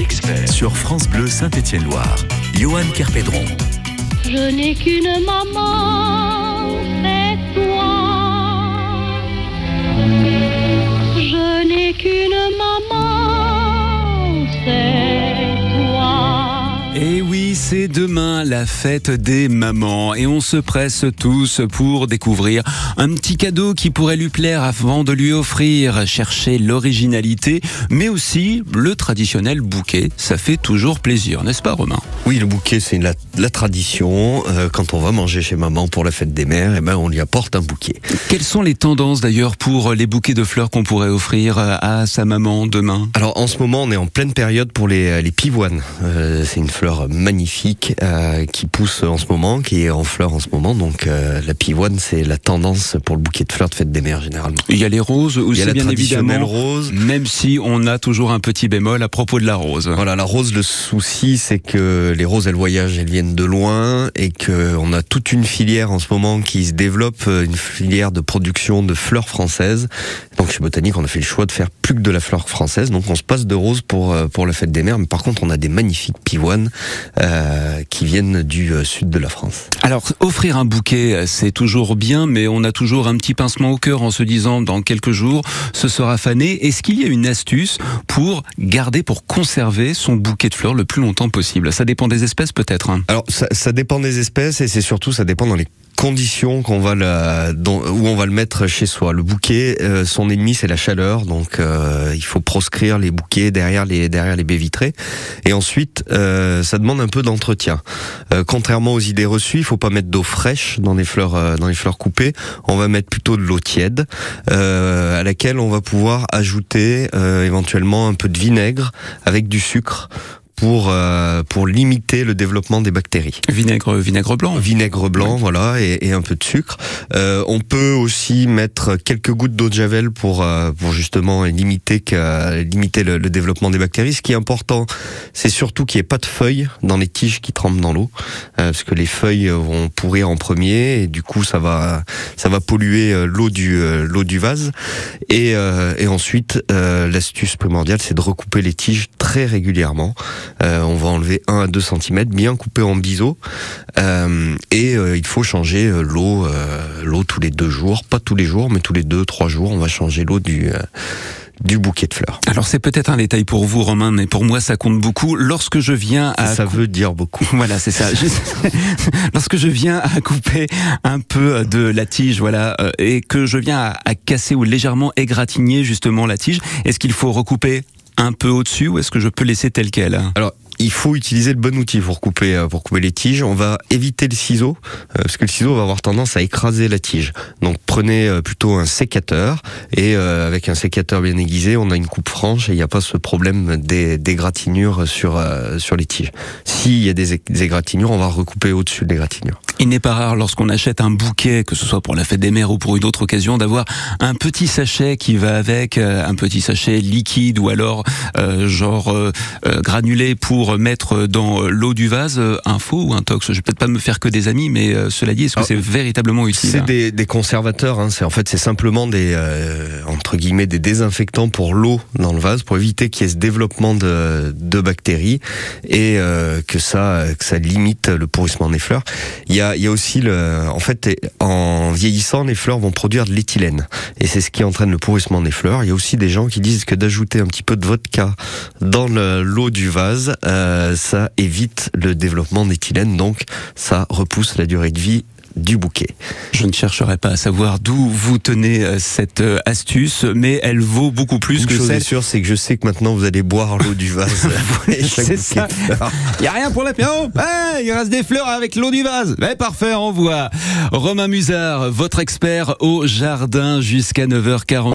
expert, sur France Bleu Saint-Étienne-Loire. Johan Kerpédron. Je n'ai qu'une maman, oui, c'est demain la fête des mamans. Et on se presse tous pour découvrir un petit cadeau qui pourrait lui plaire avant de lui offrir, chercher l'originalité, mais aussi le traditionnel bouquet. Ça fait toujours plaisir, n'est-ce pas Romain? Oui, le bouquet, c'est la, la tradition. Euh, quand on va manger chez maman pour la fête des mères, eh ben, on lui apporte un bouquet. Quelles sont les tendances d'ailleurs pour les bouquets de fleurs qu'on pourrait offrir à sa maman demain? Alors en ce moment, on est en pleine période pour les, les pivoines. Euh, c'est une fleur magnifique euh, qui pousse en ce moment, qui est en fleur en ce moment. Donc euh, la pivoine, c'est la tendance pour le bouquet de fleurs de fête des mères généralement. Il y a les roses Il aussi, y a la bien évidemment. rose. Même si on a toujours un petit bémol à propos de la rose. Voilà, la rose, le souci, c'est que les roses, elles voyagent, elles viennent de loin et que on a toute une filière en ce moment qui se développe, euh, une filière de production de fleurs françaises. Donc chez Botanique, on a fait le choix de faire plus que de la fleur française. Donc on se passe de roses pour euh, pour la fête des mères. Mais par contre, on a des magnifiques pivoines euh, qui viennent du sud de la France. Alors, offrir un bouquet, c'est toujours bien, mais on a toujours un petit pincement au cœur en se disant dans quelques jours, ce sera fané. Est-ce qu'il y a une astuce pour garder, pour conserver son bouquet de fleurs le plus longtemps possible? Ça dépend des espèces peut-être. hein. Alors ça, dépend des espèces et c'est surtout ça dépend dans les conditions qu'on va où on va le mettre chez soi. Le bouquet, euh, son ennemi c'est la chaleur, donc euh, il faut proscrire les bouquets derrière les baies vitrées. Et ensuite, euh, ça demande un peu d'entretien. Contrairement aux idées reçues, il faut pas mettre d'eau fraîche dans les fleurs coupées. On va mettre plutôt de l'eau tiède, à laquelle on va pouvoir ajouter éventuellement un peu de vinaigre avec du sucre pour euh, pour limiter le développement des bactéries. Vinaigre, vinaigre blanc. Vinaigre blanc, voilà, et, et un peu de sucre. Euh, on peut aussi mettre quelques gouttes d'eau de javel pour euh, pour justement limiter que, limiter le, le développement des bactéries. Ce qui est important, c'est surtout qu'il n'y ait pas de feuilles dans les tiges qui trempent dans l'eau, euh, parce que les feuilles vont pourrir en premier et du coup ça va ça va polluer euh, l'eau du euh, l'eau du vase. Et euh, et ensuite euh, l'astuce primordiale, c'est de recouper les tiges très régulièrement. Euh, on va enlever 1 à 2 cm, bien coupé en biseau. Euh, et euh, il faut changer l'eau euh, l'eau tous les deux jours, pas tous les jours, mais tous les deux, trois jours, on va changer l'eau du, euh, du bouquet de fleurs. Alors c'est peut-être un détail pour vous Romain, mais pour moi ça compte beaucoup. Lorsque je viens à Ça veut dire beaucoup. Voilà, c'est ça. Lorsque je viens à couper un peu de la tige, voilà, et que je viens à, à casser ou légèrement égratigner justement la tige, est-ce qu'il faut recouper un peu au-dessus ou est-ce que je peux laisser tel quel? Alors, il faut utiliser le bon outil pour couper, euh, pour couper les tiges. On va éviter le ciseau, euh, parce que le ciseau va avoir tendance à écraser la tige. Donc, prenez euh, plutôt un sécateur, et avec un sécateur bien aiguisé, on a une coupe franche, et il n'y a pas ce problème des, d'égratignures sur, euh, sur les tiges. S'il y a des, des égratignures, on va recouper au-dessus de l'égratignure. Il n'est pas rare lorsqu'on achète un bouquet, que ce soit pour la fête des mères ou pour une autre occasion, d'avoir un petit sachet qui va avec, euh, un petit sachet liquide ou alors euh, genre euh, euh, granulé pour mettre dans euh, l'eau du vase. Un faux ou un tox Je vais peut-être pas me faire que des amis, mais euh, cela dit, est-ce que Ah, c'est véritablement utile C'est des, des conservateurs, hein. c'est en fait c'est simplement des euh, entre guillemets des désinfectants pour l'eau dans le vase pour éviter qu'il y ait ce développement de, de bactéries et euh, que ça que ça limite le pourrissement des fleurs. Il y a il y a aussi le en fait en vieillissant les fleurs vont produire de l'éthylène et c'est ce qui entraîne le pourrissement des fleurs. Il y a aussi des gens qui disent que d'ajouter un petit peu de vodka dans le- l'eau du vase, euh, ça évite le développement d'éthylène donc ça repousse la durée de vie du bouquet. Je ne chercherai pas à savoir d'où vous tenez euh, cette euh, astuce, mais elle vaut beaucoup plus Une que chose est sûre, c'est que je sais que maintenant vous allez boire l'eau du vase. C'est ça. Il y a rien pour l'apéro. Ouais, il reste des fleurs avec l'eau du vase. Mais parfait, on voit. Romain Musard, votre expert au jardin jusqu'à 9h40.